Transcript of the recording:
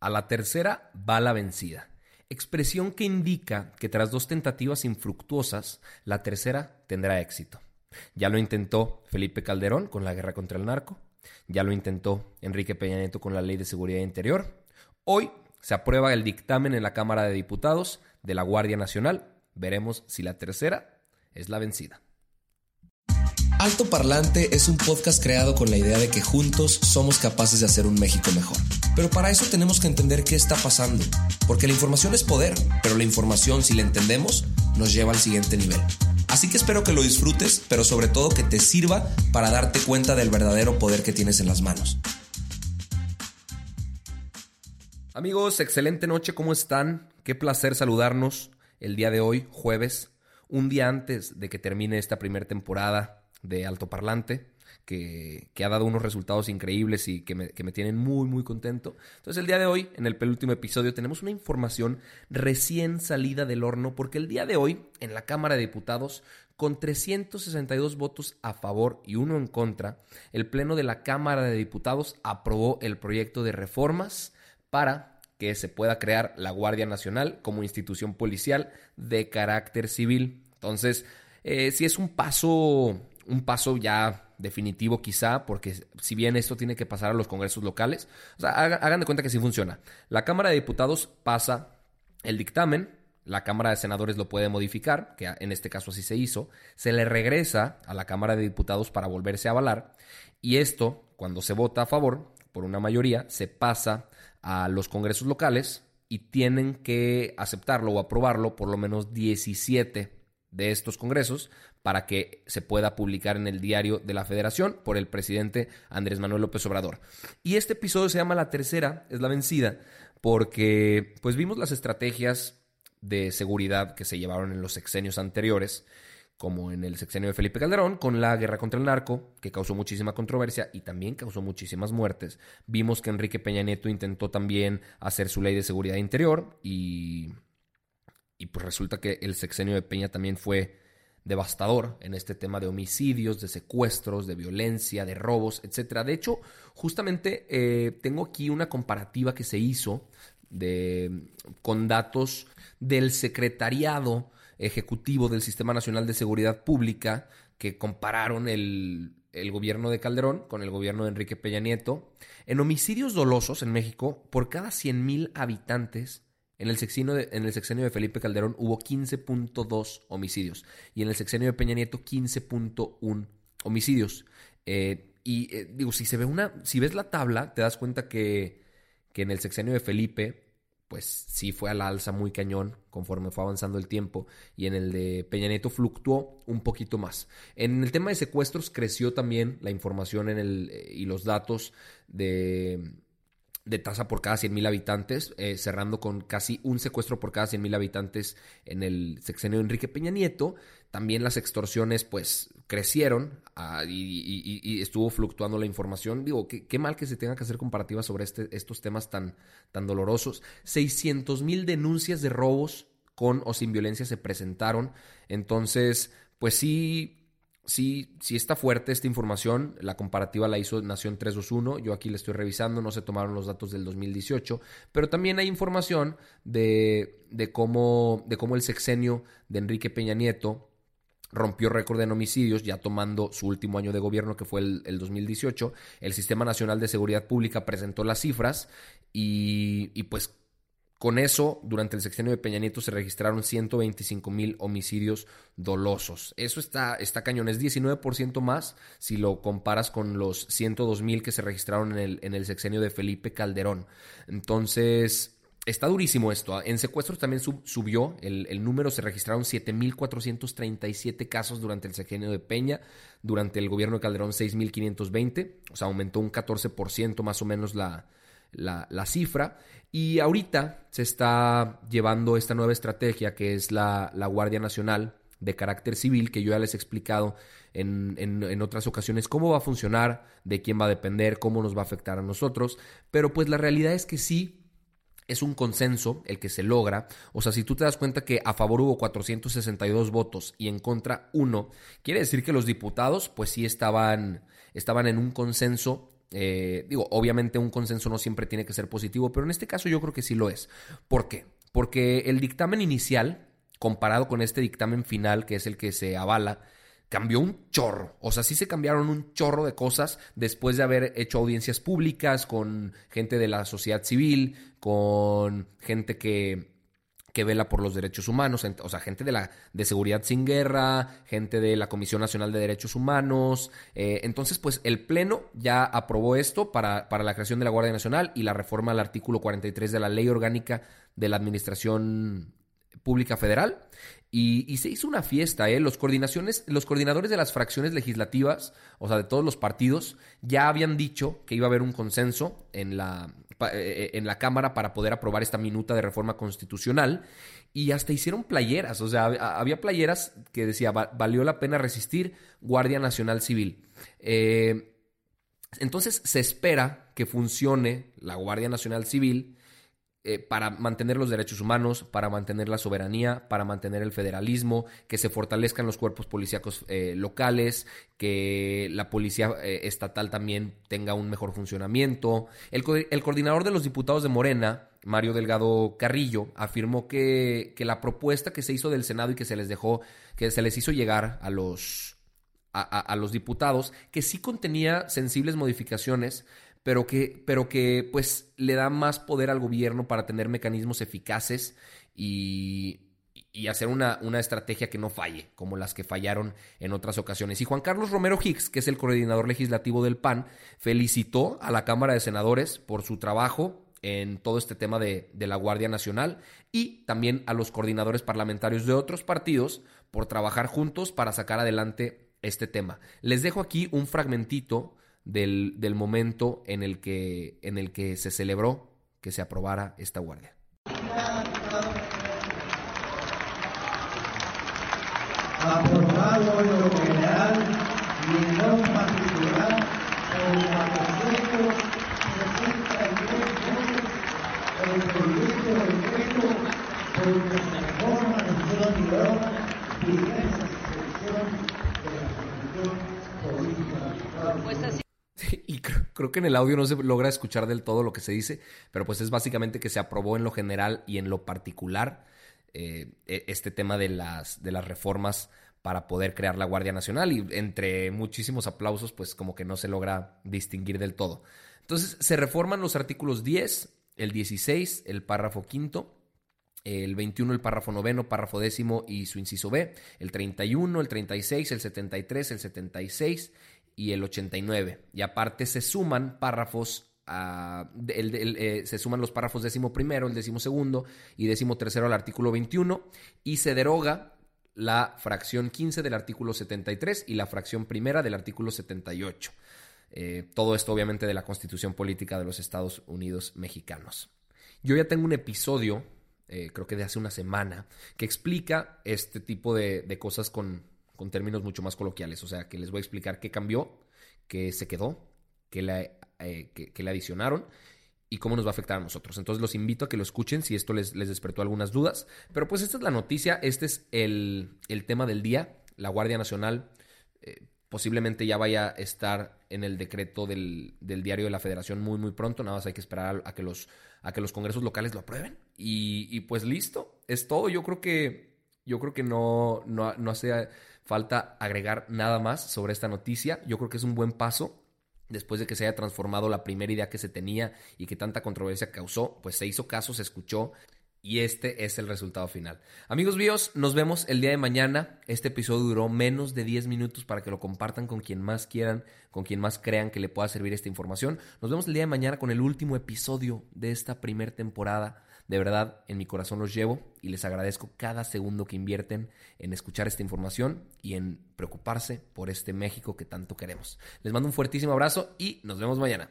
A la tercera va la vencida. Expresión que indica que tras dos tentativas infructuosas, la tercera tendrá éxito. Ya lo intentó Felipe Calderón con la guerra contra el narco. Ya lo intentó Enrique Peña Nieto con la Ley de Seguridad Interior. Hoy se aprueba el dictamen en la Cámara de Diputados de la Guardia Nacional. Veremos si la tercera es la vencida. Alto Parlante es un podcast creado con la idea de que juntos somos capaces de hacer un México mejor. Pero para eso tenemos que entender qué está pasando, porque la información es poder, pero la información, si la entendemos, nos lleva al siguiente nivel. Así que espero que lo disfrutes, pero sobre todo que te sirva para darte cuenta del verdadero poder que tienes en las manos. Amigos, excelente noche, ¿cómo están? Qué placer saludarnos el día de hoy, jueves, un día antes de que termine esta primera temporada de altoparlante, que, ha dado unos resultados increíbles y que me, que me, tienen muy, muy contento. Entonces el día de hoy, en el penúltimo episodio, tenemos una información recién salida del horno, porque el día de hoy, en la Cámara de Diputados, con 362 votos a favor y uno en contra, el Pleno de la Cámara de Diputados aprobó el proyecto de reformas para que se pueda crear la Guardia Nacional como institución policial de carácter civil. Entonces, eh, si es un paso un paso ya definitivo quizá, porque si bien esto tiene que pasar a los congresos locales, o sea, hagan de cuenta que sí funciona. La Cámara de Diputados pasa el dictamen, la Cámara de Senadores lo puede modificar, que en este caso así se hizo, se le regresa a la Cámara de Diputados para volverse a avalar, y esto, cuando se vota a favor, por una mayoría, se pasa a los congresos locales y tienen que aceptarlo o aprobarlo por lo menos 17 de estos congresos para que se pueda publicar en el diario de la federación por el presidente Andrés Manuel López Obrador. Y este episodio se llama La tercera, es la vencida, porque pues vimos las estrategias de seguridad que se llevaron en los sexenios anteriores, como en el sexenio de Felipe Calderón, con la guerra contra el narco, que causó muchísima controversia y también causó muchísimas muertes. Vimos que Enrique Peña Nieto intentó también hacer su ley de seguridad interior y, y pues resulta que el sexenio de Peña también fue devastador en este tema de homicidios, de secuestros, de violencia, de robos, etc. De hecho, justamente eh, tengo aquí una comparativa que se hizo de, con datos del Secretariado Ejecutivo del Sistema Nacional de Seguridad Pública que compararon el, el gobierno de Calderón con el gobierno de Enrique Peña Nieto. En homicidios dolosos en México, por cada 100.000 habitantes, en el, sexenio de, en el sexenio de Felipe Calderón hubo 15.2 homicidios y en el sexenio de Peña Nieto 15.1 homicidios. Eh, y eh, digo, si se ve una, si ves la tabla, te das cuenta que, que en el sexenio de Felipe, pues sí fue a la alza muy cañón conforme fue avanzando el tiempo y en el de Peña Nieto fluctuó un poquito más. En el tema de secuestros creció también la información en el, eh, y los datos de de tasa por cada 100.000 habitantes, eh, cerrando con casi un secuestro por cada 100.000 habitantes en el sexenio de Enrique Peña Nieto. También las extorsiones pues crecieron ah, y, estuvo fluctuando la información. Digo, qué, mal que se tenga que hacer comparativas sobre este, estos temas tan, tan dolorosos. 600.000 denuncias de robos con o sin violencia se presentaron. Entonces, pues sí, sí, sí está fuerte esta información. La comparativa la hizo Nación 321. Yo aquí la estoy revisando, no se tomaron los datos del 2018. Pero también hay información de, de, cómo, de cómo el sexenio de Enrique Peña Nieto rompió récord en homicidios, ya tomando su último año de gobierno, que fue el, el, 2018. El Sistema Nacional de Seguridad Pública presentó las cifras y, y pues con eso, durante el sexenio de Peña Nieto se registraron 125 mil homicidios dolosos. Eso está, está cañón, es 19% más si lo comparas con los 102 mil que se registraron en el, en el sexenio de Felipe Calderón. Entonces, Está durísimo esto. ¿ah? En secuestros también subió el, número, se registraron 7.437 casos durante el sexenio de Peña, durante el gobierno de Calderón 6.520, o sea, aumentó un 14% más o menos la, la, cifra. Y ahorita se está llevando esta nueva estrategia que es la, la Guardia Nacional de carácter civil, que yo ya les he explicado en, en, otras ocasiones cómo va a funcionar, de quién va a depender, cómo nos va a afectar a nosotros. Pero pues la realidad es que sí es un consenso el que se logra. O sea, si tú te das cuenta que a favor hubo 462 votos y en contra uno, quiere decir que los diputados pues sí estaban, estaban en un consenso. Eh, digo, obviamente un consenso no siempre tiene que ser positivo, pero en este caso yo creo que sí lo es. ¿Por qué? Porque el dictamen inicial, comparado con este dictamen final, que es el que se avala, cambió un chorro. O sea, sí se cambiaron un chorro de cosas después de haber hecho audiencias públicas con gente de la sociedad civil, con gente que, que vela por los derechos humanos, o sea, gente de la de seguridad sin guerra, gente de la Comisión Nacional de Derechos Humanos. Eh, entonces, pues el Pleno ya aprobó esto para, para la creación de la Guardia Nacional y la reforma al artículo 43 de la Ley Orgánica de la Administración Pública Federal. Y, se hizo una fiesta, ¿eh? Los, coordinaciones, los coordinadores de las fracciones legislativas, o sea, de todos los partidos, ya habían dicho que iba a haber un consenso en la, en la Cámara para poder aprobar esta minuta de reforma constitucional. Y hasta hicieron playeras, o sea, había playeras que decía, valió la pena resistir, Guardia Nacional Civil. Eh, entonces se espera que funcione la Guardia Nacional Civil eh, para mantener los derechos humanos, para mantener la soberanía, para mantener el federalismo, que se fortalezcan los cuerpos policíacos eh, locales, que la policía eh, estatal también tenga un mejor funcionamiento. El, coordinador de los diputados de Morena, Mario Delgado Carrillo, afirmó que, la propuesta que se hizo del Senado y que se les dejó, que se les hizo llegar a los, a los diputados, que sí contenía sensibles modificaciones, pero que, pero que pues le da más poder al gobierno para tener mecanismos eficaces y, y hacer una, una, estrategia que no falle, como las que fallaron en otras ocasiones. Y Juan Carlos Romero Hicks, que es el coordinador legislativo del PAN, felicitó a la Cámara de Senadores por su trabajo en todo este tema de, de la Guardia Nacional y también a los coordinadores parlamentarios de otros partidos por trabajar juntos para sacar adelante este tema. Les dejo aquí un fragmentito del, del momento en el, que, en el que se celebró que se aprobara esta guardia. Creo, que en el audio no se logra escuchar del todo lo que se dice, pero pues es básicamente que se aprobó en lo general y en lo particular eh, e, este tema de las, de las reformas para poder crear la Guardia Nacional y entre muchísimos aplausos pues como que no se logra distinguir del todo. Entonces se reforman los artículos 10, el 16, el párrafo quinto, el 21, el párrafo noveno, párrafo décimo y su inciso B, el 31, el 36, el 73, el 76 y el 89. Y aparte se suman párrafos eh, se suman los párrafos décimo primero, el décimo segundo y décimo tercero al artículo 21 y se deroga la fracción 15 del artículo 73 y la fracción primera del artículo 78. Eh, todo esto obviamente de la constitución política de los Estados Unidos mexicanos. Yo ya tengo un episodio, eh, creo que de hace una semana, que explica este tipo de cosas con, con términos mucho más coloquiales. O sea, que les voy a explicar qué cambió, qué se quedó, qué le, eh, adicionaron y cómo nos va a afectar a nosotros. Entonces los invito a que lo escuchen si esto les, despertó algunas dudas. Pero pues esta es la noticia, este es el, tema del día. La Guardia Nacional eh, posiblemente ya vaya a estar en el decreto del, diario de la Federación muy muy pronto. Nada más hay que esperar a, que, los, a que los congresos locales lo aprueben. Y, pues listo, es todo. Yo creo que, yo creo que no, no, no hace Falta agregar nada más sobre esta noticia. Yo creo que es un buen paso después de que se haya transformado la primera idea que se tenía y que tanta controversia causó, pues se hizo caso, se escuchó Y este es el resultado final. Amigos míos, nos vemos el día de mañana. Este episodio duró menos de 10 minutos para que lo compartan con quien más quieran, con quien más crean que le pueda servir esta información. Nos vemos el día de mañana con el último episodio de esta primera temporada. De verdad, en mi corazón los llevo y les agradezco cada segundo que invierten en escuchar esta información y en preocuparse por este México que tanto queremos. Les mando un fuertísimo abrazo y nos vemos mañana.